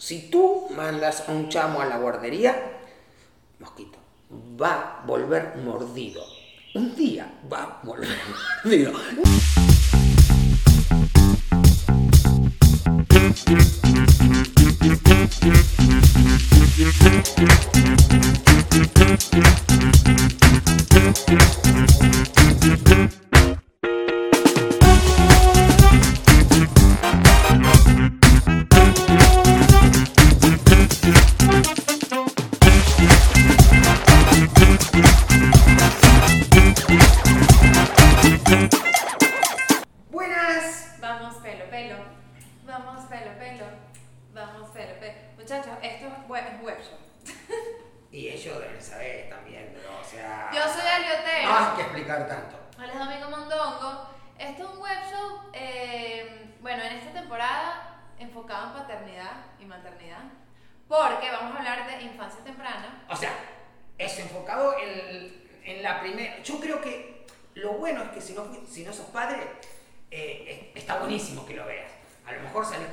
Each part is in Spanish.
Si tú mandas a un chamo a la guardería, mosquito, va a volver mordido. Un día va a volver mordido.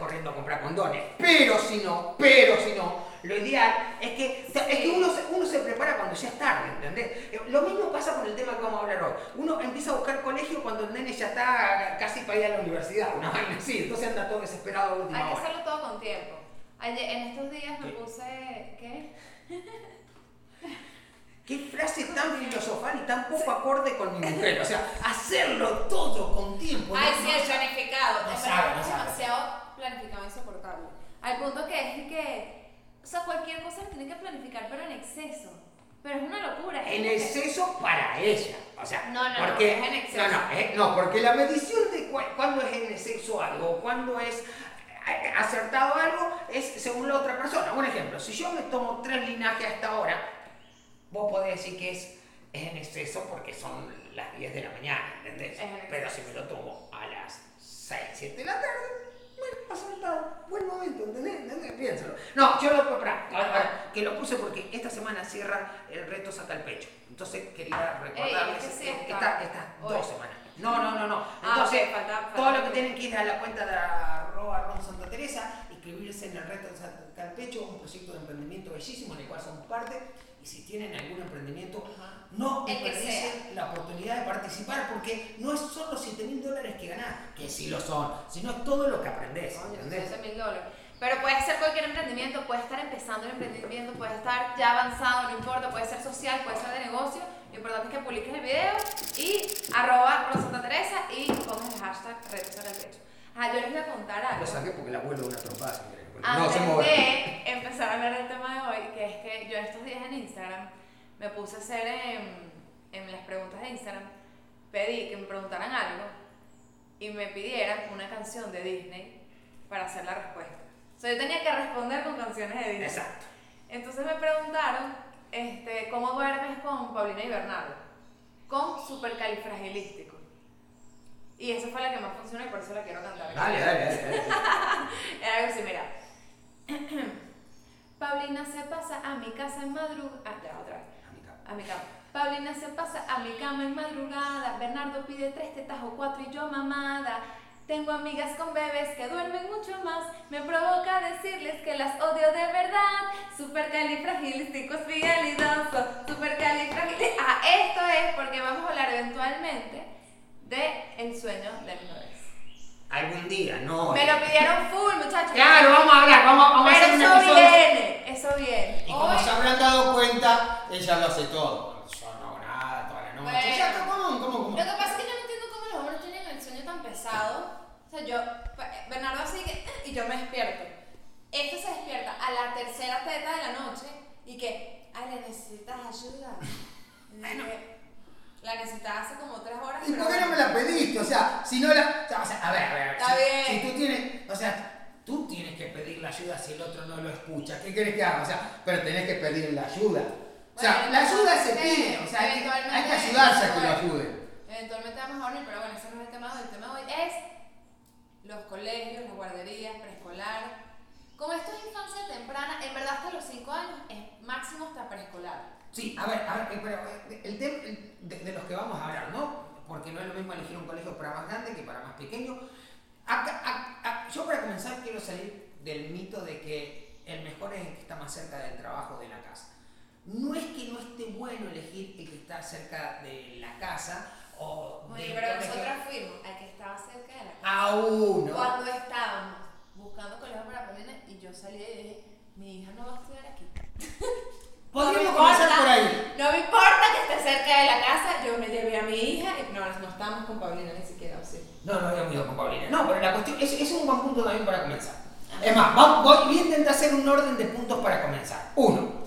Corriendo a comprar condones. Pero si no, pero si no, lo ideal es que, es que uno, se, uno se prepara cuando ya es tarde, ¿entendés? Eh, Lo mismo pasa con el tema que vamos a hablar hoy. Uno empieza a buscar colegio cuando el nene ya está casi para ir a la universidad, una vaina así. Entonces anda todo desesperado a última Hay que hora. hacerlo todo con tiempo. Ayer, en estos días me ¿Qué? puse, ¿qué? Qué frase tan filosofal y tan poco acorde con mi mujer. O sea, hacerlo todo con tiempo. Ay, ¿no? sí, el planificado. no sabe, no es sabe. demasiado planificado insoportable. Al punto que es que, o sea, cualquier cosa la tiene que planificar, pero en exceso. Pero es una locura. es En que- exceso para ella. O sea, No, no, no, porque, es en exceso. No, no, es- no, porque la medición de cu- cuándo es en exceso algo, cuándo es eh, acertado algo, es según la otra persona. Un ejemplo, si yo me tomo tres linajes hasta ahora, vos podés decir que es, es en exceso porque son las 10 de la mañana, ¿entendés? Pero si me lo tomo a las 6, 7 de la tarde, bueno, acertado, buen momento, ¿entendés? ¿entendés? Piénsalo. No, yo lo pará, ahora, que lo puse porque esta semana cierra el reto Saca el Pecho. Entonces quería recordarles es que esta- estas dos semanas. No, no, no, no. Ah, Entonces, ok, falta- falta todo lo que tienen que ir a la cuenta de arroba Ron Santa Teresa, inscribirse en el reto Saca el Pecho, un proyecto de emprendimiento bellísimo en el cual somos parte. Y si tienen algún emprendimiento, Ajá. no desperdicien la oportunidad de participar porque no es solo los 7 mil dólares que ganás, que sí lo son, sino es todo lo que aprendés. Coño, ¿entendés? 12 mil dólares. Pero puede ser cualquier emprendimiento, puede estar empezando el emprendimiento, puede estar ya avanzado, no importa, puede ser social, puede ser de negocio. Lo importante es que publiques el video y arroba Rosanta Teresa y pongas el hashtag saca el pecho. Ah, yo les voy a contar algo. Lo saqué porque la vuelvo una trompada. querer. No, Antes se mueve. de empezar a hablar del tema de hoy, que es que yo estos días en Instagram me puse a hacer en, en las preguntas de Instagram, pedí que me preguntaran algo y me pidieran una canción de Disney para hacer la respuesta. O sea, yo tenía que responder con canciones de Disney. Exacto. Entonces me preguntaron este, cómo duermes con Paulina y Bernardo, con supercalifragilístico. Y esa fue la que más funcionó y por eso la quiero cantar. Dale, dale, dale. dale. Era algo así, mira. Paulina se pasa a mi casa en madrugada. Ah, ya, otra vez. A mi cama. Paulina se pasa a mi cama en madrugada. Bernardo pide tres tetas o cuatro y yo mamada. Tengo amigas con bebés que duermen mucho más. Me provoca decirles que las odio de verdad. Supercalifragilístico espialidoso. Supercalifragilístico. Ah, esto es porque vamos a hablar eventualmente de el sueño de mis bebés. Algún día, no. Me lo pidieron full, muchachos. Claro, vamos a hablar, vamos, vamos a Pero hacer un eso viene, eso viene. Y como Hoy- se habrán dado cuenta, ella lo hace todo. Yo no hago nada toda la noche. Bueno. Ya, ¿cómo, cómo, cómo? Lo que pasa es que yo no entiendo cómo los hombres tienen el sueño tan pesado. O sea, yo, Bernardo así que, y yo me despierto. Este se despierta a la tercera teta de la noche y que, ay, le necesitas ayuda. Y dije, la necesitaba hace como tres horas. ¿Y por qué no me la pediste? O sea, si no la. O sea, a ver, a ver. Está si, bien. si tú tienes. O sea, tú tienes que pedir la ayuda si el otro no lo escucha. ¿Qué quieres que haga? O sea, pero tenés que pedir la ayuda. O sea, Bueno, la ayuda se pide. O sea, hay que, que ayudarse a que lo ayuden. Eventualmente vamos a dormir, pero bueno, ese no es el tema de hoy. El tema de hoy es los colegios, las guarderías, preescolar. Como esto es infancia temprana, en verdad hasta los 5 años es máximo hasta preescolar. Sí, a ver, a ver, pero eh, el tema de, de los que vamos a hablar, ¿no? Porque no es lo mismo elegir un colegio para más grande que para más pequeño. Acá- yo para comenzar quiero salir del mito de que el mejor es el que está más cerca del trabajo de la casa. No es que no esté bueno elegir el que está cerca de la casa o Oye, pero nosotros fuimos al que estaba cerca de la casa. A uno. Cuando estábamos buscando colegio para Paulina y yo salí y dije, mi hija no va a estudiar aquí. Podríamos No me comenzar importa, por ahí. No me importa que esté cerca de la casa, yo me llevé a mi hija y no, no estábamos con Paulina ni siquiera, ¿o sí? No, no habíamos ido con Paulina. No, pero la cuestión, ese es un buen punto también para comenzar. Es más, voy, voy a intentar hacer un orden de puntos para comenzar. Uno,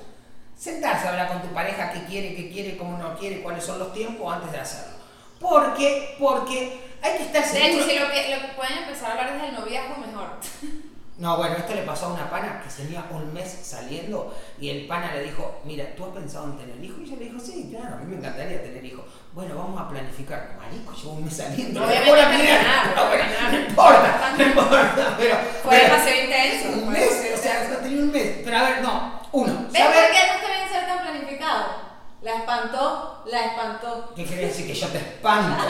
sentarse a hablar con tu pareja qué quiere, qué quiere, cómo no quiere, cuáles son los tiempos antes de hacerlo. Porque, porque hay que estar De hecho, seguro. si lo que, lo que pueden empezar a hablar desde el noviazgo, mejor. No, bueno, esto le pasó a una pana que tenía un mes saliendo y el pana le dijo, mira, ¿tú has pensado en tener hijo? Y ella le dijo, sí, claro, a mí me encantaría tener hijo. Bueno, vamos a planificar. Marico, llevo un mes saliendo. No mira, nada, no, no, no importa, no importa, pero... Fue demasiado intenso. Un mes, o sea, no tenía un mes. Pero a ver, no, uno, ¿Ves por qué no está bien ser tan planificado? La espantó, la espantó. ¿Qué quiere decir? Que yo te espanto.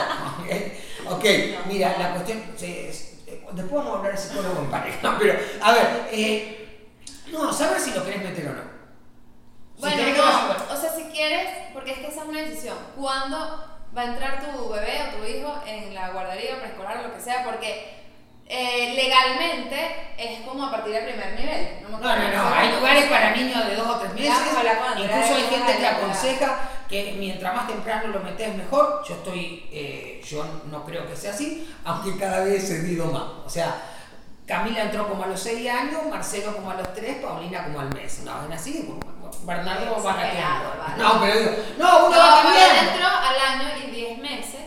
ok, mira, la cuestión. se- es- después vamos a hablar de psicólogo en pareja, pero a ver, eh, no, saber si lo querés meter o no. Si Bueno, no, o sea, si quieres, porque es que esa es una decisión. ¿Cuándo va a entrar tu bebé o tu hijo en la guardería o preescolar o lo que sea? Porque eh, legalmente es como a partir del primer nivel. No, me No, no, no, hay lugares para niños de dos o tres meses. A Incluso hay a gente que aconseja que mientras más temprano lo metes mejor. Yo estoy, eh, yo no creo que sea así, aunque cada vez he cedido más. O sea, Camila entró como a los 6 años, Marcelo como a los 3, Paulina como al mes. No, es así, Bernardo va claro, vale. No, pero digo, no, uno No, va cambiando. entró al año y 10 meses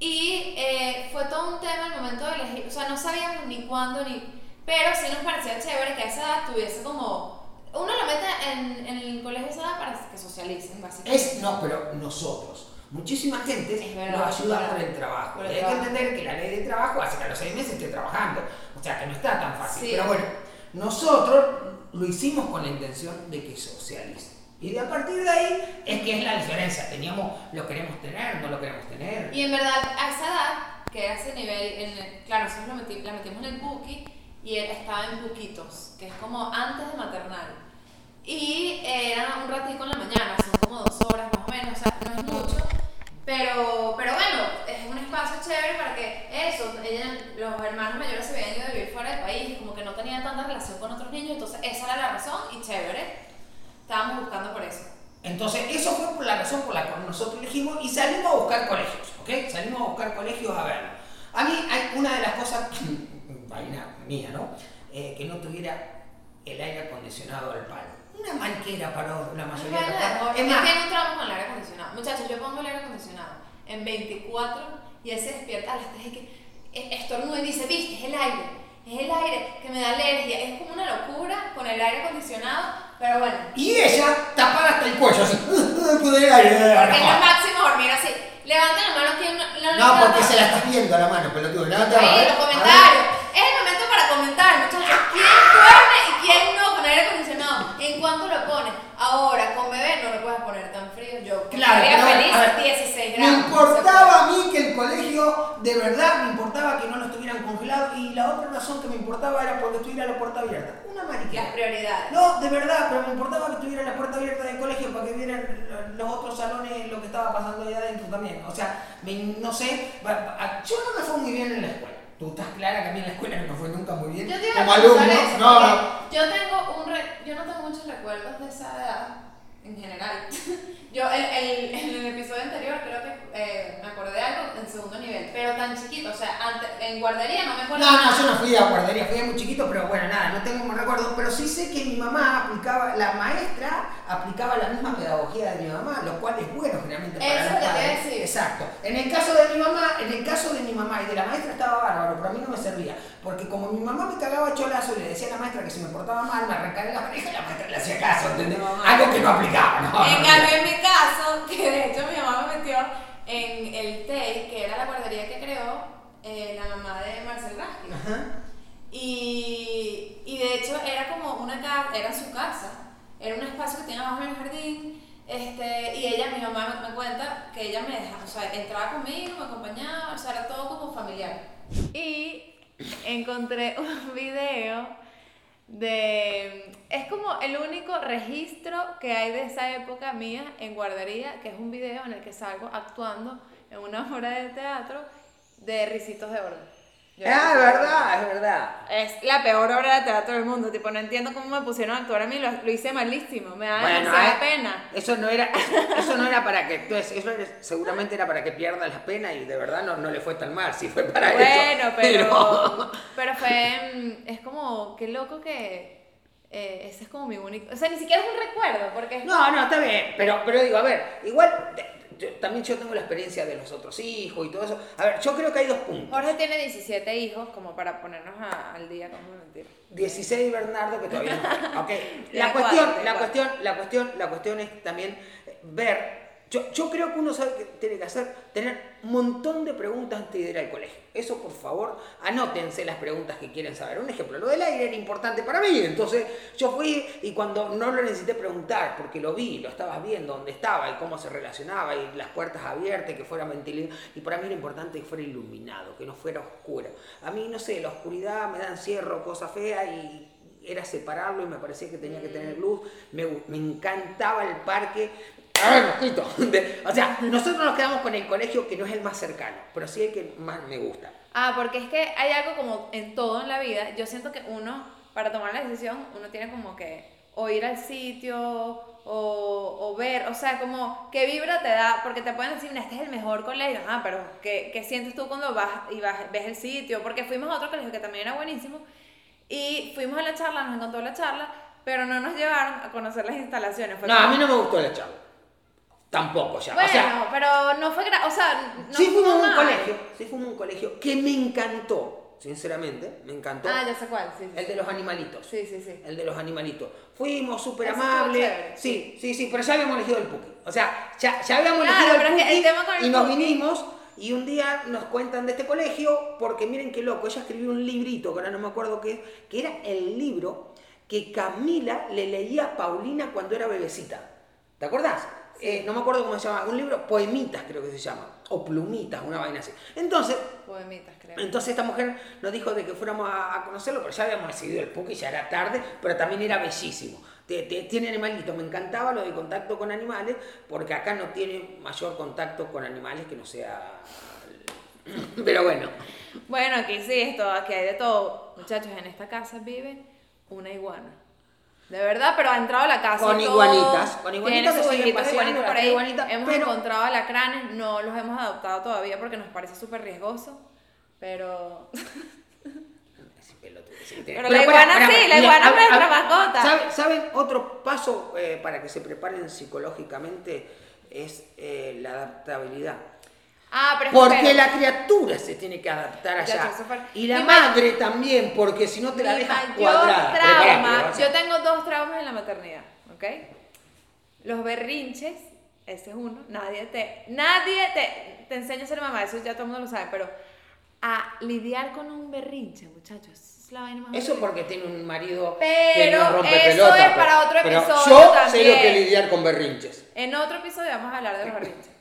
y eh, fue todo un tema el momento de elegir, o sea, no sabíamos ni cuándo ni... Pero sí nos parecía chévere que a esa edad tuviese como... Uno lo mete en, en el colegio a esa edad para que socialicen, básicamente. Es, no, pero nosotros. Muchísima gente verdad, lo ayuda por el trabajo. Por el hay trabajo. que entender que la ley de trabajo hace que a los seis meses esté trabajando. O sea, que no está tan fácil. Sí. Pero bueno, nosotros lo hicimos con la intención de que socialice. Y de a partir de ahí es que es la diferencia. Teníamos, lo queremos tener, no lo queremos tener. Y en verdad, a esa edad, que era ese nivel, en el- claro, nosotros lo meti- la metimos en el Buki y él estaba en Buquitos, que es como antes de maternal. Y era un ratito en la mañana, son como dos horas más o menos, o sea, no es mucho. Pero, pero bueno, es un espacio chévere para que eso, ella- los hermanos mayores se habían ido a vivir fuera del país, como que no tenían tanta relación con otros niños, entonces esa era la razón y chévere. Estábamos buscando por eso. Entonces, eso fue la razón por la cual nosotros elegimos y salimos a buscar colegios, ¿ok? Salimos a buscar colegios a verlo. A mí hay una de las cosas, vaina mía, ¿no? Eh, que no tuviera el aire acondicionado al palo. Una manquera para la mayoría de padres. es Es más, que no trabajo con el aire acondicionado. Muchachos, yo pongo el aire acondicionado en 24 y él se despierta a las 3 y que eh, estornuda y dice, viste, es el aire, es el aire que me da alergia. Es como una locura con el aire acondicionado, pero bueno. y ella tapada hasta el cuello, así. con el aire. Es lo máximo dormir así. Levanta la mano quien no, no No, porque se la estás viendo a la mano, pelotudo. Levanta la mano. los comentarios. Es el momento para comentar, muchachos. ¿Quién duerme y quién no con aire acondicionado? ¿En cuánto lo puedes poner tan frío. Yo Claro, pero, feliz a ver, 16 Me grados. importaba a mí que el colegio, de verdad, me importaba que no lo estuvieran congelados y la otra razón que me importaba era porque estuviera la puerta abierta. Una Las mariquera. prioridades. No, de verdad, pero me importaba que estuviera la puerta abierta del colegio para que vieran los otros salones lo que estaba pasando ahí adentro también. O sea, me- no sé, yo no me fue muy bien en la escuela. Tú estás clara que a mí en la escuela no me fue nunca muy bien. Yo te iba a Como alumno, eso, no, no. Yo tengo un re- yo no tengo muchos recuerdos de esa edad en general. Yo el, el- en el episodio anterior creo que eh, me acordé de algo en segundo nivel, pero tan chiquito, o sea, antes, en guardería no me acuerdo. No, no, yo no fui a guardería, fui muy chiquito, pero bueno, nada, no tengo más recuerdos, pero sí sé que mi mamá aplicaba, la maestra aplicaba la misma pedagogía de mi mamá, lo cual es bueno generalmente para Eso los padres. decir. Exacto. En el caso de mi mamá, en el caso de mi mamá y de la maestra estaba bárbaro, pero a mí no me servía, porque como mi mamá me cagaba cholazo y le decía a la maestra que si me portaba mal, me arrancara la oreja y la maestra le hacía caso, ¿entendés? Algo que no aplicaba, ¿no? En cambio, en mi caso, que de hecho mi mamá me metió en el TEI, que era la guardería que creó eh, la mamá de Marcel Raskin. Y, y de hecho era como una casa, era su casa, era un espacio que tenía abajo en el jardín. Este, y ella, mi mamá me, cuenta que ella me dejaba, o sea, entraba conmigo, me acompañaba, o sea, era todo como familiar. Y encontré un video de como el único registro que hay de esa época mía en guardería, que es un video en el que salgo actuando en una obra de teatro de Ricitos de Oro. Ah, es verdad, es verdad. Es la peor obra de teatro del mundo. Tipo, no entiendo cómo me pusieron a actuar a mí. Lo, hice malísimo. Me da demasiada ah, pena. Eso no era, eso no era para que. Entonces, eso seguramente era para que pierda la pena y de verdad no, no le fue tan mal. Sí fue para bueno, eso. Bueno, pero. Pero fue. Mm, es como. Qué loco que. Eh, ese es como mi único. O sea, ni siquiera es un recuerdo. porque No, no, está bien. Pero, pero digo, a ver, igual también yo tengo la experiencia de los otros hijos y todo eso. A ver, yo creo que hay dos puntos. Jorge tiene 17 hijos, como para ponernos al día, como mentir. 16 Bernardo, que todavía no. Okay. La, cuestión, la, cuestión, la, cuestión, la cuestión es también ver yo, yo, creo que uno sabe que tiene que hacer, tener un montón de preguntas antes de ir al colegio. Eso, por favor, anótense las preguntas que quieren saber. Un ejemplo, lo del aire era importante para mí. Entonces, yo fui y cuando no lo necesité preguntar, porque lo vi, lo estabas viendo, dónde estaba y cómo se relacionaba, y las puertas abiertas, que fuera ventilado. Y para mí era importante que fuera iluminado, que no fuera oscuro. A mí, no sé, la oscuridad me da encierro, cosa fea, y era separarlo y me parecía que tenía que tener luz. Me, me encantaba el parque, o sea, nosotros nos quedamos con el colegio que no es el más cercano, pero sí el que más me gusta. Ah, porque es que hay algo como en todo en la vida. Yo siento que uno, para tomar la decisión, uno tiene como que o ir al sitio o, o, ver, o sea, como qué vibra te da, porque te pueden decir, este es el mejor colegio, ah, pero ¿qué, ¿qué, sientes tú cuando vas y vas, ves el sitio? Porque fuimos a otro colegio que también era buenísimo y fuimos a la charla, nos encantó la charla, pero no nos llevaron a conocer las instalaciones. no, a mí no me gustó la charla. Tampoco ya. Bueno, o sea, pero no fue o sea, no sí fuimos a un colegio, sí fuimos a un colegio que me encantó, sinceramente, me encantó. Ah, ya sé cuál, sí. El de los animalitos. Sí, sí, sí. El de los animalitos. Fuimos súper amables. Sí, sí, sí, pero ya habíamos elegido el Puki. O sea, ya, ya habíamos elegido el Puki y nos vinimos y un día nos cuentan de este colegio porque miren qué loco, ella escribió un librito, que ahora no me acuerdo qué, que era el libro que Camila le leía a Paulina cuando era bebecita. ¿Te acordás? Eh, no me acuerdo cómo se llama, un libro, Poemitas creo que se llama, o Plumitas, una vaina así. Entonces, Poemitas, creo. entonces esta mujer nos dijo de que fuéramos a, conocerlo, pero ya habíamos decidido el y ya era tarde, pero también era bellísimo. Tiene animalitos, me encantaba lo de contacto con animales, porque acá no tiene mayor contacto con animales que no sea... Pero bueno. Bueno, aquí sí, esto, aquí hay de todo. Muchachos, en esta casa vive una iguana. De verdad, pero ha entrado a la casa. Con iguanitas. Con iguanitas Tiene sus hijitos iguanitas por ahí. hemos encontrado alacranes, no los hemos adoptado todavía porque nos parece súper riesgoso. Pero. pero, la iguana sí, la iguana es nuestra mascota. ¿Saben? Otro paso eh, para que se preparen psicológicamente es eh, la adaptabilidad. Ah, porque la criatura se tiene que adaptar allá. Y la madre también, porque si no te la dejas cuadrada. Trauma, yo tengo dos traumas en la maternidad, ¿ok? Los berrinches, ese es uno. Nadie te, nadie te, te enseña a ser mamá, eso ya todo el mundo lo sabe, pero a lidiar con un berrinche, muchachos. Es la vaina más eso porque tiene un marido pero que no rompe eso es para otro episodio. yo sé lo que lidiar con berrinches. En otro episodio vamos a hablar de los berrinches.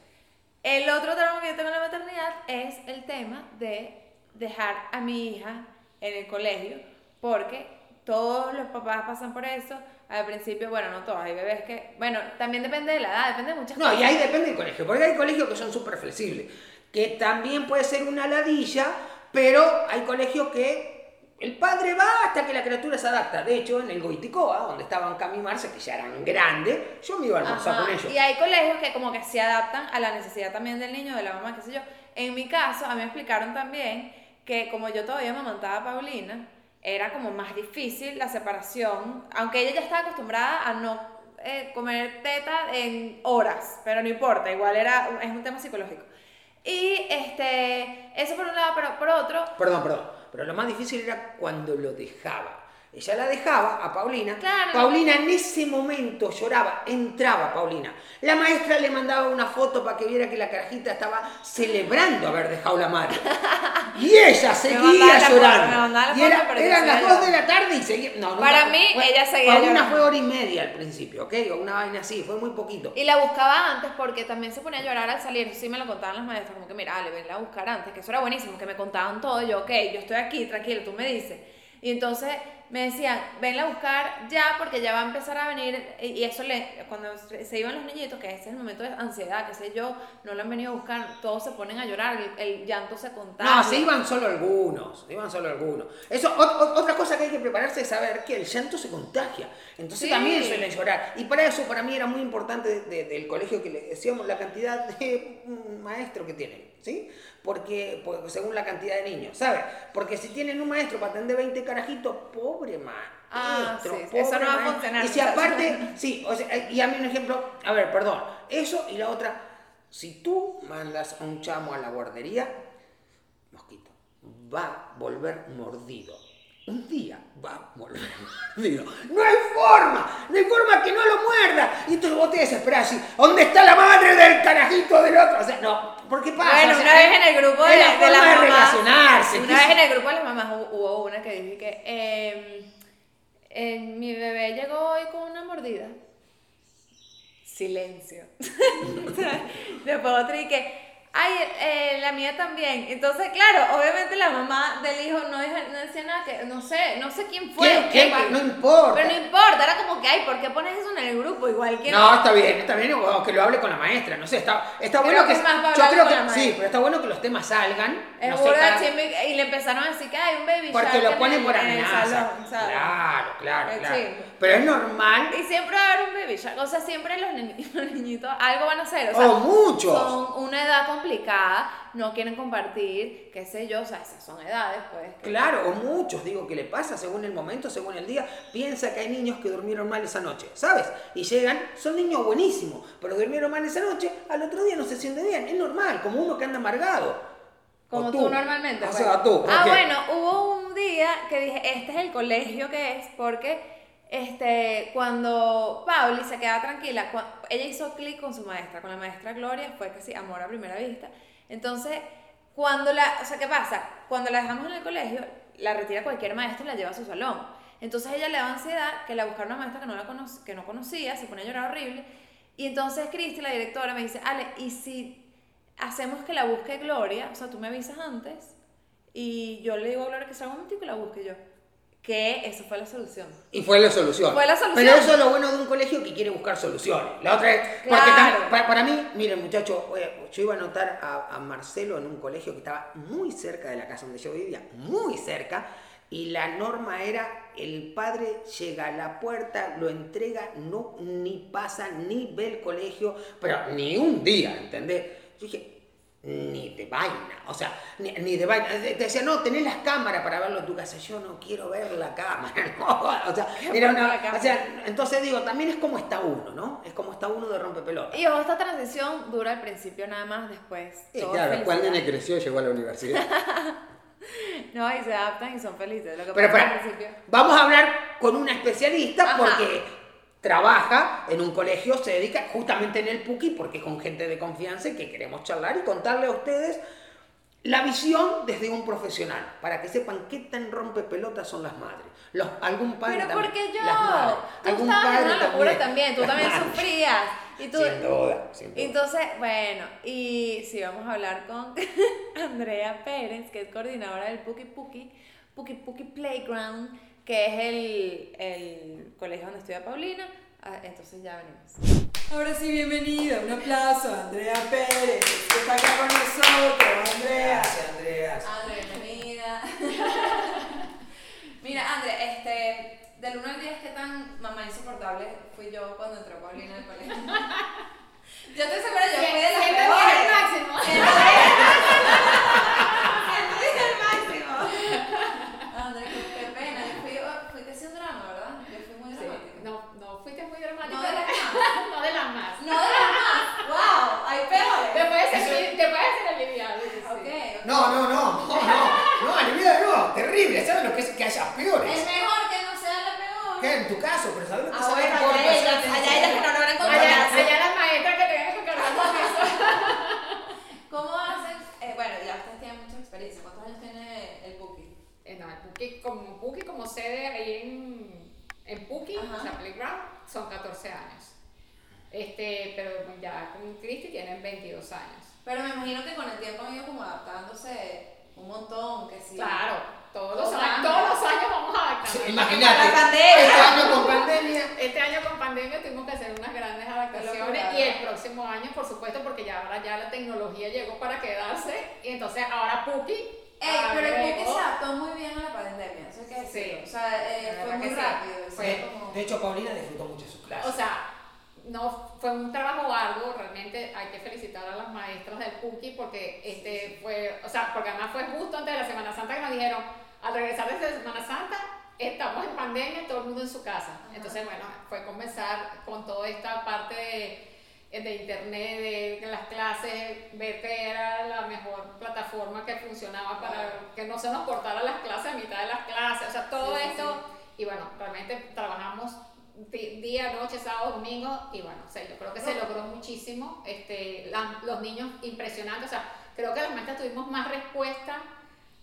El otro trauma que yo tengo en la maternidad es el tema de dejar a mi hija en el colegio, porque todos los papás pasan por eso. Al principio, bueno, no todos, hay bebés que, bueno, también depende de la edad, depende de muchas cosas. No, y ahí depende del colegio, porque hay colegios que son súper flexibles, que también puede ser una ladilla, pero hay colegios que el padre va hasta que la criatura se adapta. De hecho, en el Goiticoa, donde estaban Cami y Marce, que ya eran grandes, yo me iba a almorzar con ellos. Y hay colegios que como que se adaptan a la necesidad también del niño, de la mamá, qué sé yo. En mi caso, a mí me explicaron también que como yo todavía me montaba a Paulina, era como más difícil la separación, aunque ella ya estaba acostumbrada a no eh, comer teta en horas, pero no importa, igual era, es un tema psicológico. Y este, eso por un lado, pero por otro... Perdón, perdón pero lo más difícil era cuando lo dejaba. Ella la dejaba a Paulina. Claro. Paulina en ese momento lloraba, entraba Paulina. La maestra le mandaba una foto para que viera que la carajita estaba celebrando haber dejado la madre. Y ella seguía llorando. y eran las 2 de la tarde y seguía. No, para mí, ella seguía Paulina fue hora y media al principio, ¿ok? O una vaina así, fue muy poquito. Y la buscaba antes porque también se ponía a llorar al salir. Sí me lo contaban las maestras, como que mira, le ven a buscar antes, que eso era buenísimo, que me contaban todo. Yo, ok, yo estoy aquí, tranquilo, tú me dices. Y entonces me decían, venla a buscar ya porque ya va a empezar a venir, y eso le, cuando se iban los niñitos, que ese es el momento de ansiedad, que sé yo, no lo han venido a buscar, todos se ponen a llorar, el, llanto se contagia. No, se iban solo algunos, se iban solo algunos. Eso, otra cosa que hay que prepararse es saber que el llanto se contagia, entonces también suelen llorar. Y para eso, para mí era muy importante del colegio que le decíamos la cantidad de maestro que tienen, ¿sí? Porque, según la cantidad de niños, ¿sabes? Porque si tienen un maestro para atender 20 carajitos, pobre maestro. Ah, sí, eso no va a funcionar. Y si aparte, sí, o sea, y a mí un ejemplo, a ver, perdón, eso y la otra, si tú mandas a un chamo a la guardería, mosquito, va a volver mordido un día va a volver mordido. No hay forma, no hay forma que no lo muerda. Y entonces vos te desesperás así, ¿dónde está la madre del carajito del otro? O sea, no, ¿por qué pasa? Bueno, una vez en el grupo de, la, de las mamás, relacionarse. Una vez en el grupo de las mamás hubo una que dije que eh, eh, mi bebé llegó hoy con una mordida. Silencio. Después otro y que ay, eh, la mía también. Entonces, claro, obviamente la mamá del hijo no, no decía nada, que no sé, no sé quién fue. ¿Qué, No importa. Pero no importa, era como que, ay, ¿por qué pones eso en el grupo? Igual que... No, está bien, está bien, o que lo hable con la maestra, no sé, está, está bueno que... yo creo que, sí, pero está bueno que los temas salgan. No sé, y le empezaron a decir que hay un baby Porque lo ponen por amenaza. Claro, claro, claro. Pero es normal. Y siempre va a haber un baby shark, o sea, siempre los, niñitos algo van a hacer. O, sea, muchos. Son una edad complicada no quieren compartir, qué sé yo, o sea, esas son edades, pues. Claro, o muchos, digo, que le pasa según el momento, según el día. Piensa que hay niños que durmieron mal esa noche, ¿sabes? Y llegan, son niños buenísimos, pero durmieron mal esa noche, al otro día no se siente bien, es normal, como uno que anda amargado. Como tú. normalmente. O pues. sea, tú. Ah, bueno, hubo un día que dije, este es el colegio que es, porque este, cuando Pauli se queda tranquila, ella hizo clic con su maestra, con la maestra Gloria, fue sí, amor a primera vista. Entonces, cuando la, o sea, ¿qué pasa? Cuando la dejamos en el colegio, la retira cualquier maestro y la lleva a su salón. Entonces ella le da ansiedad que la buscara una maestra que no, la que no conocía, se pone a llorar horrible. Y entonces Cristi, la directora, me dice, Ale, ¿y si hacemos que la busque Gloria? O sea, tú me avisas antes y yo le digo a Gloria que salga un momento y la busque yo que eso fue la solución. Y fue la solución. Fue la solución. Pero eso es lo bueno de un colegio que quiere buscar soluciones. La otra es, porque para, mí, miren muchachos, yo iba a notar a, Marcelo en un colegio que estaba muy cerca de la casa donde yo vivía, muy cerca, y la norma era el padre llega a la puerta, lo entrega, no ni pasa, ni ve el colegio, pero ni un día, ¿entendés? Yo dije, ni de vaina, o sea, ni, de vaina. Te decía, no, tenés las cámaras para verlo en tu casa. Yo no quiero ver la cámara, no. O sea, era una, o sea, entonces digo, también es como está uno, ¿no? Es como está uno de rompepelotas. Y esta transición dura al principio nada más, después. Sí, claro, cuando el nene creció llegó a la universidad. no, y se adaptan y son felices. Lo que Pero, vamos a hablar con una especialista porque trabaja en un colegio, se dedica justamente en el PUCI, porque es con gente de confianza y que queremos charlar y contarle a ustedes la visión desde un profesional, para que sepan qué tan rompe pelotas son las madres. Los, algún padre Pero también, porque yo, madres, tú algún estabas padre en una locura también, también, tú también sufrías. Y tú, sin duda, sin duda. Entonces, bueno, y sí, vamos a hablar con Andrea Pérez, que es coordinadora del Puki Puki, Puki Puki Playground, que es el, el colegio donde estudia Paulina, Ah, entonces ya venimos. Ahora sí, bienvenida. Un aplauso a Andrea Pérez, que está acá con nosotros. Andrea. Gracias, Andrea. Andrea, bienvenida. Mira, Andrea, este, del 1 al 10, ¿qué tan mamá insoportable fui yo cuando entró Paulina al colegio? yo estoy segura, yo fui de las peores. el máximo. No de las más. ¡Wow! Hay peores. Te puedes ser, te puedes ser aliviado. Okay, No, no, no. No, no. No, aliviado no. Terrible. ¿Sabes lo que es que haya peores? Es mejor que no sea la peor. ¿Qué? En tu caso, pero ¿sabes lo que ah, bueno, allá, ellas, allá ellas que no logran allá, allá las maestras que tengan que cargar con eso. ¿Cómo hacen? Eh, bueno, ya ustedes tienen mucha experiencia. ¿Cuántos años tiene el Puki? Eh, no, el Puki como, Puki como sede ahí en, en Puki, o sea, Playground, son 14 años. Este, pero ya con Cristi tienen 22 años. Pero me imagino que con el tiempo han ido como adaptándose un montón, que sí. Claro, todos los, Todos años, todos los años vamos adaptando. Sí, Con Imagínate. la pandemia. Este año con pandemia. Este año con pandemia tuvimos que hacer unas grandes adaptaciones y el próximo año, por supuesto, porque ya ahora ya la tecnología llegó para quedarse y entonces ahora Puki Ey, pero el Puki se adaptó muy bien a la pandemia, eso hay que Sí. O sea, eh, fue muy sí. rápido. Fue De, como- de hecho, Paulina disfrutó mucho de su clase. O sea, no fue un trabajo arduo, realmente hay que felicitar a las maestras del Puki porque este fue, o sea, porque además fue justo antes de la Semana Santa que nos dijeron, al regresar desde Semana Santa, estamos en pandemia, todo el mundo en su casa. Entonces, bueno, fue comenzar con toda esta parte de, de internet, de, de las clases, ver que era la mejor plataforma que funcionaba para que no se nos cortaran las clases a mitad de las clases, o sea, todo Sí, sí, esto, y bueno, realmente día, noche, sábado, domingo, y bueno, o sea, yo creo que se logró muchísimo. Este, la- los niños impresionantes, o sea, creo que las maestras tuvimos más respuesta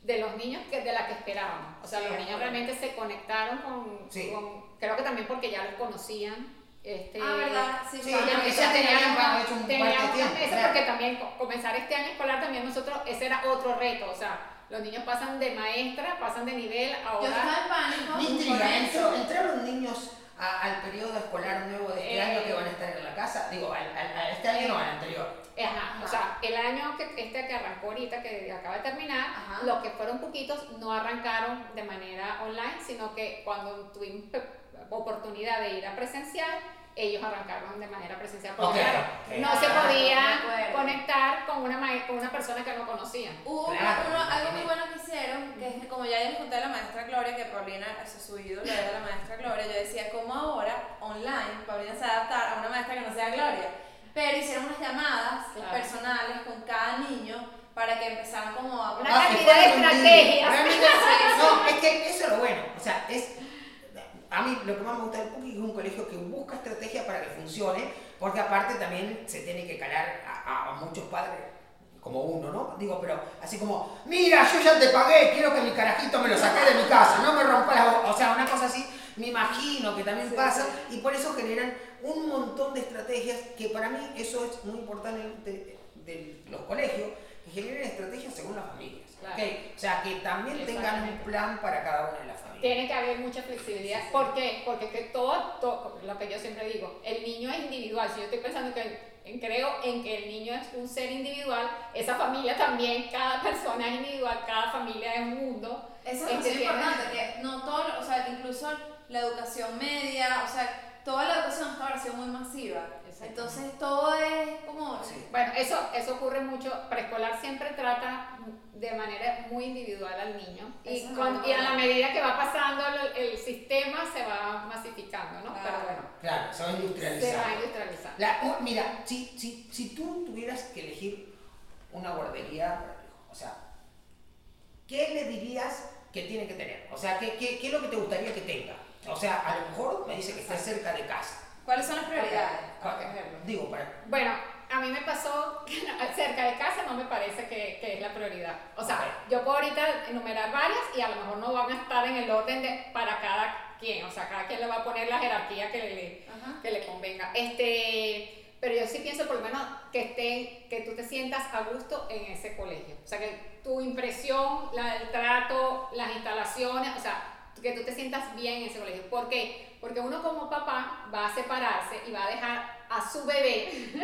de los niños que de la que esperábamos. O sea, Sí, los niños realmente se conectaron con, Sí. con- creo que también porque ya los conocían. Este, Ah, ¿verdad? Sí, Sí, claro. ya teníamos, hecho un teníamos tiempo, claro. porque también co- comenzar este año escolar también nosotros, ese era otro reto, o sea, los niños pasan de maestra, pasan de nivel, Yo ahora... estaba en pánico. Me intriga, con ¿entró- eso. ¿entraron niños a- al periodo escolar nuevo de este Eh. año que van a estar en la casa? Digo, al, al- a este año no, al anterior. Ajá, Ajá. o sea, el año que este que arrancó ahorita, que acaba de terminar, Ajá. los que fueron poquitos no arrancaron de manera online, sino que cuando tuvimos oportunidad de ir a presencial, ellos arrancaron de manera presencial. Porque Ok, claro, ok. no se Ah, podía conectar con una, con una persona que no conocían. Hubo Claro, uno- algo muy bueno que hicieron, que es que como ya les conté a la maestra Gloria, que Paulina, su ídolo, era la maestra Gloria, yo decía, ¿cómo ahora, online, Paulina se va a adaptar a una maestra que no sea Gloria? Pero hicieron unas llamadas Claro. personales con cada niño para que empezaran como a... Una Ah, cantidad de estrategias. no, es que eso es lo bueno. O sea, es. A mí lo que más me gusta del PUC es un colegio que busca estrategias para que funcione, porque aparte también se tiene que calar a, a muchos padres, como uno, ¿no? Digo, pero así como, mira, yo ya te pagué, quiero que mi carajito me lo saque de mi casa, no me rompa la bo-". O sea, una cosa así, me imagino que también Sí, pasa, sí. y por eso generan un montón de estrategias que para mí eso es muy importante de, de los colegios, que generen estrategias según las familias. Claro. ¿ok? O sea, que también tengan un plan para cada una de las familias. Tiene que haber mucha flexibilidad. Sí, sí. ¿Por qué? Porque que todo, todo, lo que yo siempre digo, el niño es individual. Si yo estoy pensando que en- creo en que el niño es un ser individual, esa familia también, cada persona es individual, cada familia es un mundo. Eso Es es tiene- importante, que no todo, o sea, incluso la educación media, o sea, toda la educación hasta ahora ha sido muy masiva. Entonces todo es como... Sí. Bueno, eso, eso ocurre mucho. Preescolar siempre trata de manera muy individual al niño. Y, con- y a la medida que va pasando el, el sistema se va masificando, ¿no? Claro. Pero bueno, Claro, se va se va industrializando. industrializando. La- mira, si, si, si tú tuvieras que elegir una guardería para tu hijo, o sea, ¿qué le dirías que tiene que tener? O sea, ¿qué, qué, qué es lo que te gustaría que tenga? O sea, a lo mejor me dice que esté cerca de casa. ¿Cuáles son las prioridades? ¿Cuál- Por ejemplo. Digo, para... Bueno, a mí me pasó que cerca de casa no me parece que, que es la prioridad. O sea, Ok. yo puedo ahorita enumerar varias y a lo mejor no van a estar en el orden de para cada quien. O sea, cada quien le va a poner la jerarquía que le, Ajá. que le convenga. Este, pero yo sí pienso por lo menos que, esté, que tú te sientas a gusto en ese colegio. O sea, que tu impresión, la, el trato, las instalaciones, o sea, que tú te sientas bien en ese colegio. ¿Por qué? Porque uno como papá va a separarse y va a dejar a su bebé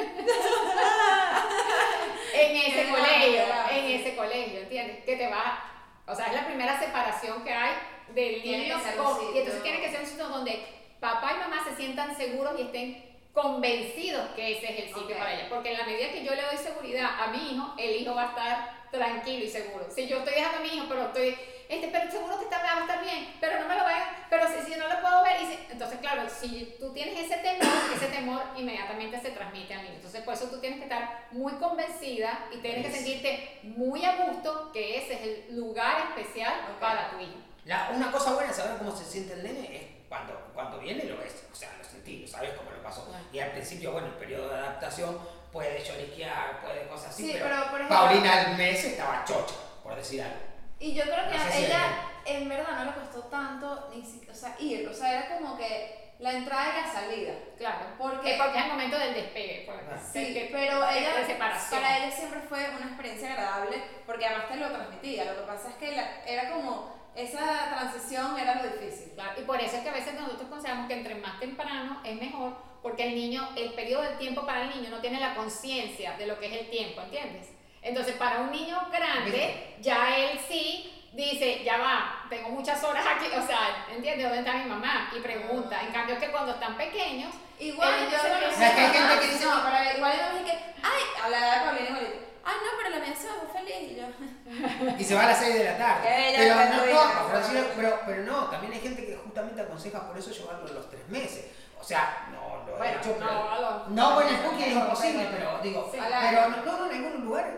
en ese Qué colegio, en ese colegio, ¿entiendes? Que te va, o sea, es la primera separación que hay del niño con- y entonces tiene que ser un sitio donde papá y mamá se sientan seguros y estén convencidos que ese es el sitio para ella. Porque en la medida que yo le doy seguridad a mi hijo, el hijo va a estar tranquilo y seguro. Si yo estoy dejando a mi hijo, pero estoy, este, pero seguro que está, va a estar bien, pero no me lo vean, pero si, si no lo puedo ver, y si- entonces claro, si tú tienes ese temor, ese temor inmediatamente se transmite a mí. Entonces por eso tú tienes que estar muy convencida y tienes que sentirte muy a gusto que ese es el lugar especial Ok. para tu hijo. La- una cosa buena saber cómo se siente el nene es cuando, cuando viene lo ves, o sea, lo sentí, lo sabes cómo lo pasó. Y al principio, bueno, el periodo de adaptación puede lloriquear, puede cosas así, Sí, pero, pero, por ejemplo- Paulina al mes estaba chocha, por decir algo. Y yo creo que No sé a si ella en verdad no le costó tanto ni si- o sea, ir, o sea, era como que la entrada y la salida. Claro. Porque- porque es el momento del despegue. Ah. Sí, que- pero ella, para ella siempre fue una experiencia agradable porque además te lo transmitía. Lo que pasa es que la- era como esa transición era lo difícil. Claro, y por eso es que a veces nosotros consideramos que entre más temprano es mejor, porque el niño, el periodo del tiempo para el niño no tiene la conciencia de lo que es el tiempo, ¿entiendes? Entonces, para un niño grande, ya él sí dice, ya va, tengo muchas horas aquí, o sea, ¿entiendes? ¿Dónde está mi mamá? Y pregunta. En cambio, que cuando están pequeños, Igual yo se lo que hay gente que dice- No, pero igual yo me dije, ay, hablaba de Paulina. Ay, no, pero la mía se muy feliz. Y yo, Y se va a las 6 de la tarde. Pero, no, no pero, pero no, también hay gente que justamente aconseja por eso llevarlo a los 3 meses. O sea, no lo he Bueno, hecho, pero. no, a los- No, bueno, el cookie es no, imposible, pero- digo, sí. pero no, no, no, en algún lugar,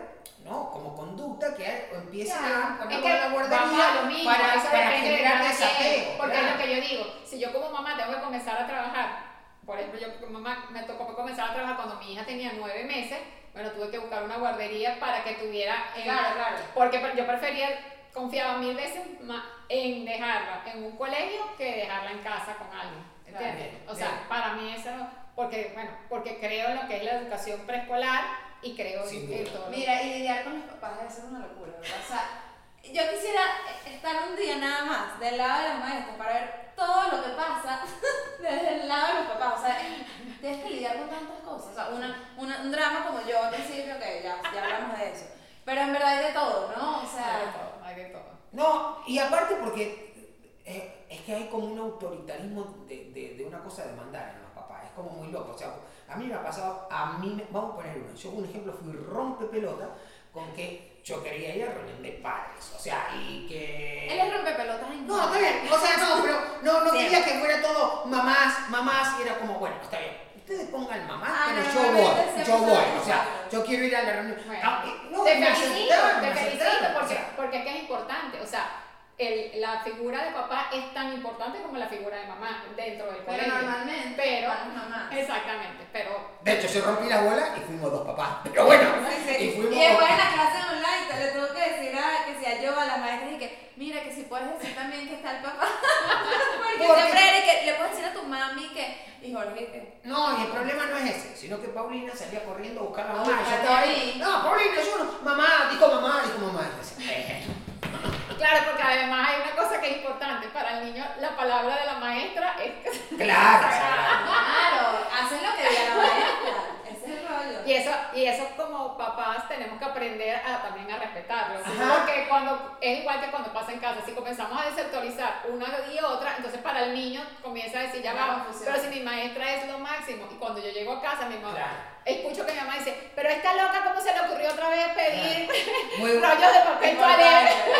no, como conducta que empiecen a Es ponerlo que la guardería a lo mismo, para, eso para de generar quien, desapego. Porque claro. es lo que yo digo, si yo como mamá tengo que comenzar a trabajar, por ejemplo, yo como mamá me tocó comenzar a trabajar cuando mi hija tenía nueve meses, bueno, tuve que buscar una guardería para que tuviera... en- Claro, claro. Porque yo prefería, confiaba mil veces más en dejarla en un colegio que dejarla en casa con alguien, ¿entiendes? O sea, para mí eso, porque, bueno, porque creo en lo que es la educación preescolar y creo Sin en, todo Mira, y lidiar con los papás debe ser una locura, ¿verdad? O sea, yo quisiera estar un día nada más del lado de las maestras para ver todo lo que pasa desde el lado de los papás. O sea, tienes que lidiar con tantas cosas. O sea, una, una- un drama como yo al principio, que ya, ya hablamos de eso. Pero en verdad hay de todo, ¿no? O Hay de sea, todo, hay de todo. No, y aparte porque eh, es que hay como un autoritarismo de, de, de una cosa de mandar en los papás, es como muy loco. O sea, a mí me ha pasado, a mí, me- vamos a poner uno, yo un ejemplo fui rompe pelota con que yo quería ir a reunión de padres, o sea, y que... él es rompepelotas en No, está bien, o sea, no, pero no, no quería que fuera todo mamás, mamás, y era como, bueno, está bien. Ustedes pongan mamás, Ah, pero yo normalmente voy, yo voy, o sea, yo quiero ir a la reunión. Bueno, Ah, y- no, te felicito, te felicito porque, porque es que es importante. O sea, el, la figura de papá es tan importante como la figura de mamá dentro del Pero colegio. normalmente, Pero- van las mamás. Exactamente, pero De hecho, yo rompí la bola y fuimos dos papás. Pero bueno, Sí, sí. y Y fuimos. después en la clase online le tuvo que decir a, que si a yo a la maestra y que, mira que si puedes decir también que está el papá. Porque siempre era que le puedes decir a tu mami que, y Jorge que, No, y el problema no es ese, sino que Paulina salía corriendo a buscar a mamá. y yo estaba ahí. No, Paulina, yo no. Mamá, dijo mamá, dijo mamá. Y "Eh". Claro, porque además hay una cosa que es importante. Para el niño, la palabra de la maestra es Claro, claro, hacen lo que diga la maestra. Ese es el rollo. Y eso, y eso como papás tenemos que aprender a, también a respetarlo. Porque cuando, es igual que cuando pasa en casa, si comenzamos a desautorizar una y otra, entonces para el niño comienza a decir, ya Una va, confusión. pero si mi maestra es lo máximo. Y cuando yo llego a casa, mi mamá, Claro. escucho que mi mamá dice, pero esta loca, ¿cómo se le ocurrió otra vez pedir rollos de papel toalé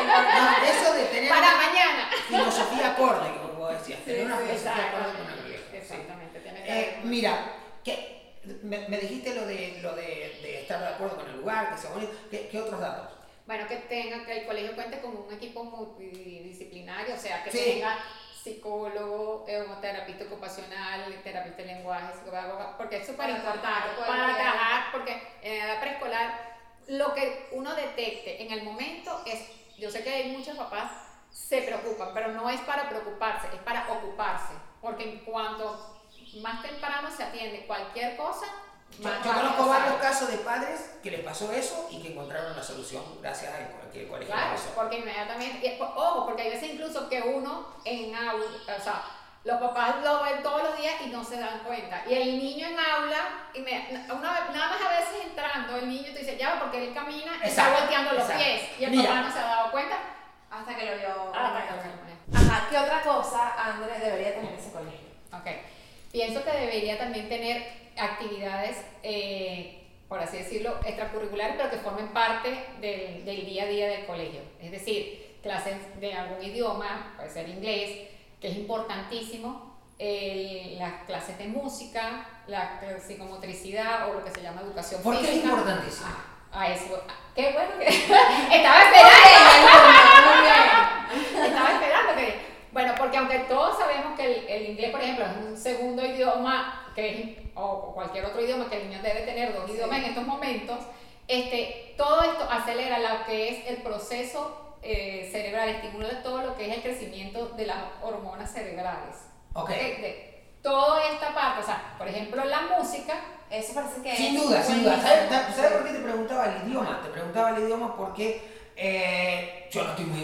No, eso de tener para mañana? filosofía acorde, como vos decías, tener una sí, filosofía acorde con Exactamente, el Eh, mira, que me, me dijiste lo de lo de, de estar de acuerdo con el lugar, que sea bonito. ¿Qué, qué otros datos? Bueno, que tenga, que el colegio cuente con un equipo multidisciplinario, o sea, que Sí. tenga psicólogo, eh, terapista ocupacional, terapista de lenguaje, psicopedagoga, porque es súper importante para día. trabajar, porque en edad preescolar lo que uno detecte en el momento es, yo sé que hay muchos papás se preocupan, pero no es para preocuparse, es para ocuparse, porque en cuanto más temprano se atiende cualquier cosa, Yo, yo conozco varios casos de padres que les pasó eso y que encontraron la solución gracias que el colegio Claro, porque inmediatamente, y, ojo, porque hay veces incluso que uno en aula, o sea, los papás lo ven todos los días y no se dan cuenta. Y el niño en aula, inme- una vez- nada más a veces entrando, el niño te dice, ya, porque él camina y está Exacto, volteando los exacto. pies. Y el Mira. papá no se ha dado cuenta. Hasta que lo vio. Hasta que lo vio. Ajá, ¿qué otra cosa, Andrés, debería tener ese colegio? Ok. Pienso que debería también tener actividades, eh, por así decirlo, extracurriculares, pero que formen parte del, del día a día del colegio. Es decir, clases de algún idioma, puede ser inglés, que es importantísimo, el- las clases de música, la psicomotricidad o lo que se llama educación ¿Por qué es física. importantísimo? Ah, a eso. ah, Qué bueno que estaba esperando. Estaba esperando. Bueno, porque aunque todos sabemos que el, el inglés, por ejemplo, es un segundo idioma, que o cualquier otro idioma que el niño debe tener dos Sí. idiomas en estos momentos, este, todo esto acelera lo que es el proceso eh, cerebral, estimula todo lo que es el crecimiento de las hormonas cerebrales. Ok. De, de toda esta parte, o sea, por ejemplo, la música, Eso parece que Sin es duda, sin duda. buenísimo. ¿Sabes, sabes por qué te preguntaba el idioma? Te preguntaba el idioma porque eh, yo no estoy muy,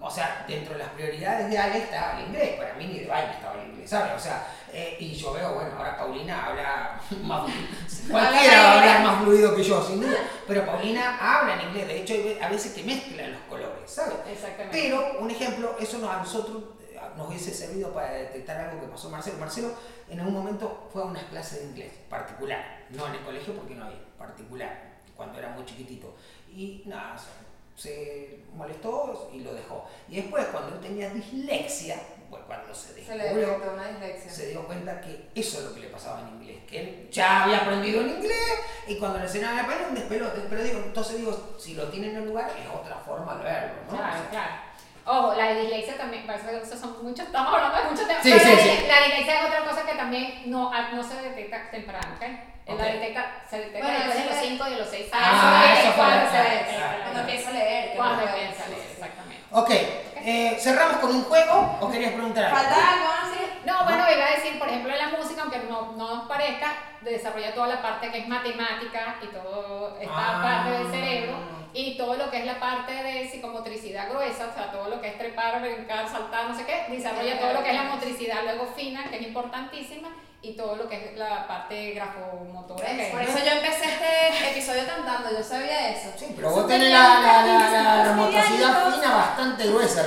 o sea, dentro de las prioridades de Ale estaba el inglés, para mí ni de baile estaba el inglés, ¿sabes? O sea, eh, y yo veo, bueno, ahora Paulina habla más, cualquiera va a hablar más fluido que yo, sin duda, pero Paulina habla en inglés, de hecho a veces que mezclan los colores, ¿sabes? Exactamente. Pero, un ejemplo, eso nos, a nosotros eh, nos hubiese servido para detectar algo que pasó Marcelo. Marcelo en algún momento fue a unas clases de inglés particular, no en el colegio porque no había, particular, cuando era muy chiquitito. Y nada, se, se molestó y lo dejó. Y después, cuando él tenía dislexia, pues cuando se Se descubrió, dislexia. se dio cuenta que eso es lo que le pasaba en inglés, que él ya había aprendido el inglés y cuando le enseñaban el español un despelote. Pero digo, entonces digo, si lo tiene en el lugar es otra forma de verlo, ¿no? Claro, O sea, claro. Ojo, la dislexia también, parece que esos son muchos, estamos hablando de muchos temas. Sí, pero sí, la, sí. la dislexia es otra cosa que también no, ah, no se detecta temprano, ¿ok? Ok. La detecta, se detecta Bueno, después de los ese- 5 y de los 6 Ah, años. eso es fue cuando ah, ah. Cuando empieza a leer. Cuando empieza a leer, exactamente. Ok, eh, cerramos con un juego o querías preguntar algo? ¿Falta algo así? No, bueno, iba a decir, por ejemplo, en la música, aunque no, no nos parezca, desarrolla toda la parte que es matemática y toda esta Ah. parte del cerebro y todo lo que es la parte de psicomotricidad gruesa, o sea, todo lo que es trepar, brincar, saltar, no sé qué, desarrolla todo lo que es la motricidad luego fina, que es importantísima, y todo lo que es la parte grafomotora. que Por es- eso yo empecé este episodio cantando, yo sabía eso. Sí, pero vos tenés la, la, la, la, la motricidad fina bastante gruesa.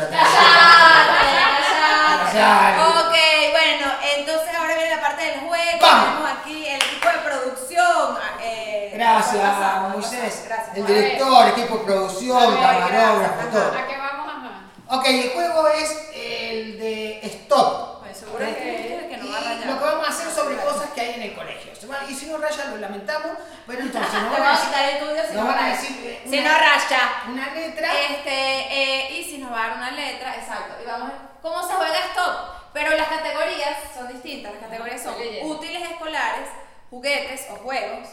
La. Ok, bueno, entonces ahora viene la parte del juego. Vamos. Tenemos aquí equipo de producción. eh, Gracias, pasado, Moisés. Gracias. El A director, equipo de producción, camarógrafo, todo. ¿A qué vamos? Ajá. Ok, el juego es el de stop. Ay, seguro que que no va a Y rayar. lo que vamos a hacer sobre cosas que hay en el colegio. Y si no raya, lo lamentamos, pero entonces nos van a vamos a decir, quitar el tuyo si nos no van a raya. decir eh, Si una- no raya. una letra. Este, eh, y si nos va a dar una letra, exacto. Y vamos a ver cómo se juega stop. Pero las categorías son distintas. Las categorías son útiles escolares, juguetes o juegos,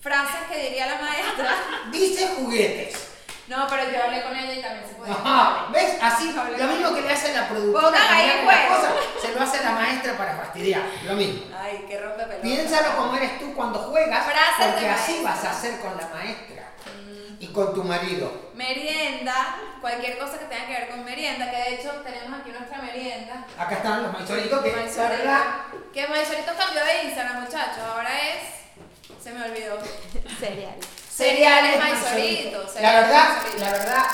frases que diría la maestra. Dice juguetes. No, pero yo hablé con ella y también se puede. Ajá, ¿ves? Así, lo mismo que le hace la productora cosas, se lo hace la maestra para fastidiar. Lo mismo. Ay, qué rompe pelota. Piénsalo como eres tú cuando juegas, Frases porque así maestra. vas a hacer con la maestra y con tu marido. Merienda, cualquier cosa que tenga que ver con merienda, que de hecho tenemos aquí nuestra merienda. Acá están los maizoritos que, la Maizorito. verdad, Que Maizorito cambió de Instagram, muchachos. Ahora es. Se me olvidó. Cereal. Cereales maizoritos. Maizoritos. La verdad, Maizoritos. la verdad,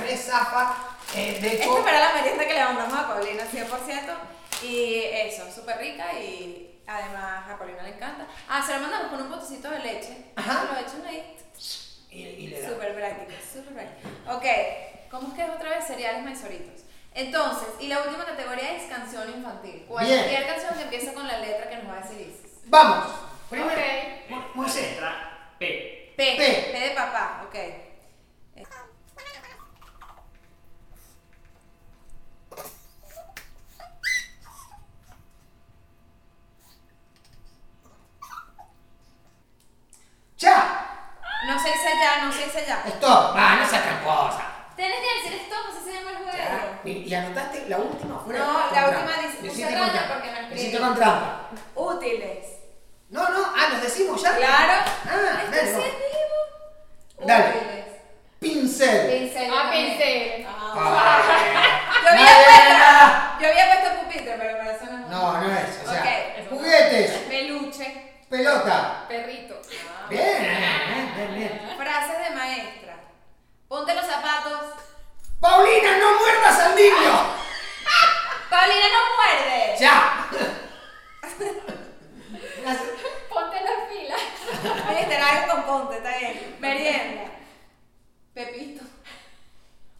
re zafa. Eh, de Esta hecho, fue la merienda que le mandamos a Paulina, 100%. Y eso, súper rica y además a Paulina le encanta. Ah, se la mandamos con un potecito de leche. Ajá. Lo echan ahí. Y, y le da. Súper práctico, súper práctico. Ok, ¿cómo es que es otra vez? Cereales maizoritos. Entonces, y la última categoría es canción infantil. Cualquier canción que empiece con la letra que nos va a decir Isis. Vamos. Primero, Ok. Mo- Moisés. Letra P. P, P. P de papá, ok. ¡Ya! No se dice ya, no se dice ya. Stop. Va, no seas tramposa. Tienes que decir stop, así se llama el juego. Ya. Y, y anotaste la última fuera. No, con la trampa. última dice- Lo puse hiciste raya con trampa. porque me Lo escribí. hiciste con trampa. Útiles. No, no, ah, los decimos ya. Claro. Ah, Esto dale, sí vamos. es vivo. Dale. Útiles. Pincel. Pincel. Ah, pincel. Ah. Ah. Yo había puesto, yo había puesto pupitre, pero para eso no. No, no es. O sea, Ok. juguetes, Peluche. pelota. Perrito. Bien, bien, bien, bien. Frases de maestra. Ponte los zapatos. Paulina, no muerdas al niño. Paulina no muerde. Ya. Ponte la fila. Viste, algo con ponte, está bien. Merienda. Pepito.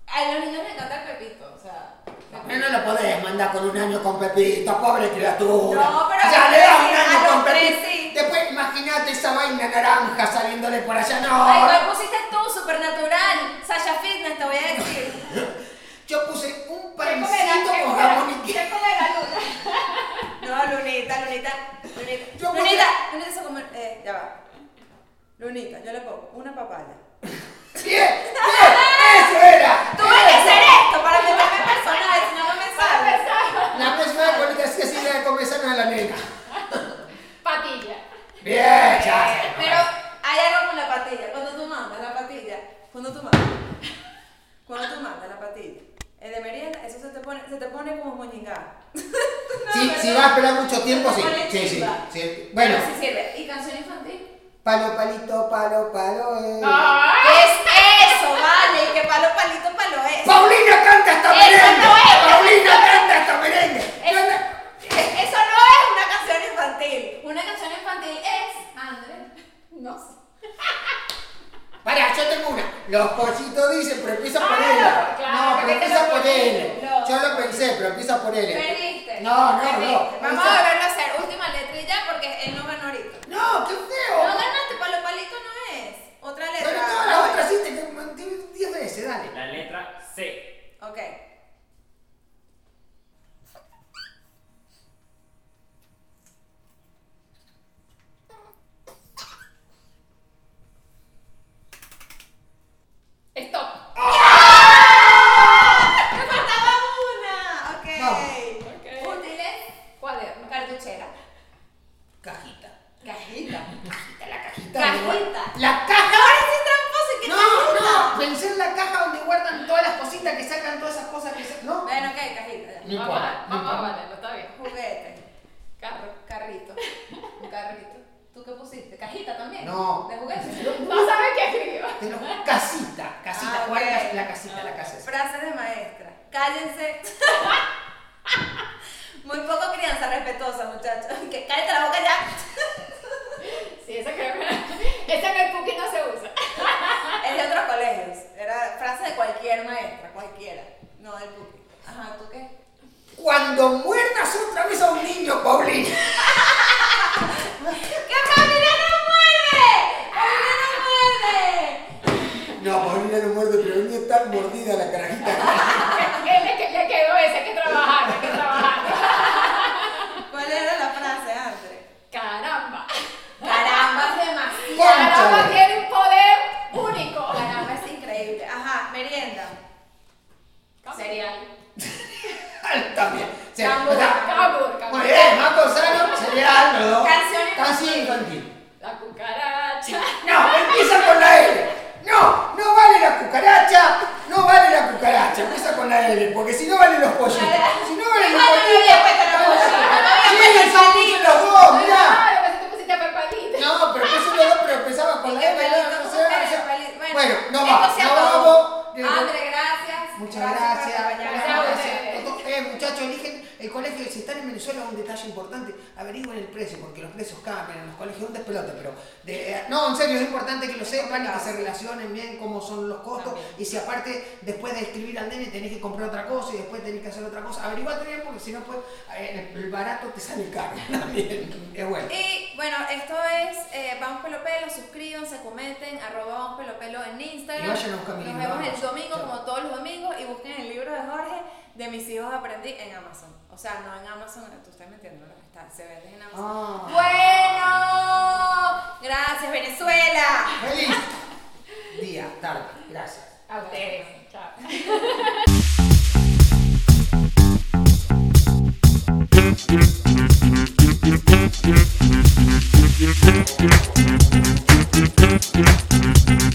A los niños les encanta el pepito, o sea. No, no lo podés mandar con un año con Pepito, pobre criatura. No, pero Ya le das un año con tres, Pepito. sí. Después imagínate esa vaina naranja saliéndole por allá. Ay, No. ¿cuál pusiste tú? Supernatural. Sasha Fitness, te voy a decir. Yo puse un pancito ¿Qué con jamón y queso. ¿Qué comerá Luna? No, Lunita, Lunita. Lunita. Yo Lunita, Lunita se come. Eh, ya va. Lunita, yo le pongo una papaya. Bien, bien, eso era. Tuve que hacer esto para meterme en personaje, si no, no me sale. La próxima vez ponete así, así le sano a la nena. Patilla. Bien, ya. Pero hay algo con la patilla. Cuando tú mandas la patilla, cuando tú mandas, cuando tú mandas la patilla, eh, de merienda, eso se te pone, se te pone como moñingá. no, si vas a esperar mucho tiempo, sí. Sí, sí, Bueno. ¿Y canción infantil? Palo, palito, palo, palo. Eh. Es eso, vale? Que palo, palito, palo es. ¡Paulina canta esta merengue! ¡Paulina canta esta merengue! Eso, eso no es una canción infantil. Una canción infantil es. André, no sé. Yo tengo una. Los pollitos dicen, pero empieza por L. no, claro, no, pero empieza por. L. No. Yo lo pensé, pero empieza por L. Perdiste. No, no, Perdiste. no. Vamos a volverlo a hacer. Última ya, porque él no ganó ahorita. No, qué No feo. ganaste, palo, palito no es. Otra letra. Pero todas las otras sí te que 10 veces, dale. La letra C. Ok. Stop. ¡Me faltaba una! Ok. Vamos. Ok. Útiles. Cuaderno. Cartuchera. Cajita. Cajita. Cajita, la cajita. Cajita. donde guardan- La caja. Ahora sí tramposo y qué No, cajita. no, pensé en la caja donde guardan todas las cositas que sacan todas esas cosas que se... ¿No? Bueno, ok, cajita. ya. No Vamos, importa, a- no vamos a importa. valerlo, está bien. Juguete. Carro. Carrito. Un carrito. ¿Tú qué pusiste? ¿Cajita ¿De juguete? No sabe qué escribió. Casita, casita, Ah, la casita, la casa. esa. Frase de maestra. Cállense. Muy poco crianza respetuosa, muchachos. Que cállate la boca ya. Sí, esa creo que. Esa en el cookie no se usa. Es de otros colegios. Era frase de cualquier maestra, cualquiera. No del pupi. Ajá, ¿tú qué? Cuando muerdas otra vez a un niño, Paulina. ¡Que Paulina no muerde! ¡Paulina no muerde! No, Paulina no muerde, pero venía tan mordida la carajita. Él le, le quedó ese, hay que trabajar, hay que trabajar. ¿Cuál era la frase, Andre? Caramba. Caramba, es demasiado. Caramba Cónchale. tiene un poder único. Caramba, es increíble. Ajá, merienda. Cereal. También. Sí, Cambur, o sea, Cambur, cambur. Muy bien, Marco Sano, cereal, ¿no? Canción infantil. Canción infantil. La cucaracha. No, empieza con la L. No, no vale la cucaracha, no vale la cucaracha, empieza con la L, porque si no valen los pollitos. Si no valen los Ah, no había puesto la pollitos. pollita, no había Sí, puesto yo el puse los dos, mirá. Claro, que si tú pusiste a Pepalita. No, pero puse los dos, pero empezaba con la Qué L. pelito, no ¿cómo sé, que o sea, pelito? Bueno, no esto va, se no acabó. vamos. Andre, gracias. Muchas por gracias. acompañarnos. Gracias a gracias. ustedes. Eh, muchachos, eligen el colegio. Si un detalle importante: averigüen el precio, porque los precios cambian en los colegios. Un despelote, pero. de- no, en serio, es importante que lo sepan y que se relacionen bien cómo son los costos. Y si aparte, después de escribir al nene, tenés que comprar otra cosa y después tenés que hacer otra cosa, averiguate bien, porque si no, pues eh, el barato te sale caro también. Es bueno. Y bueno, esto es eh, Vamos Pelo Pelo, suscríbanse, comenten, arroba Vamos Pelo Pelo en Instagram. Y vayan a buscar mi Nos libro, vemos el domingo Chao. como todos los domingos y busquen el libro de Jorge de mis hijos aprendí en Amazon. O sea, no en Amazon, tú estás metiendo, ¿no? Está, se vende en Amazon. Ah. Bueno, gracias Venezuela. ¡Feliz! Día, tarde. Gracias. A ustedes. Chao. Thank you.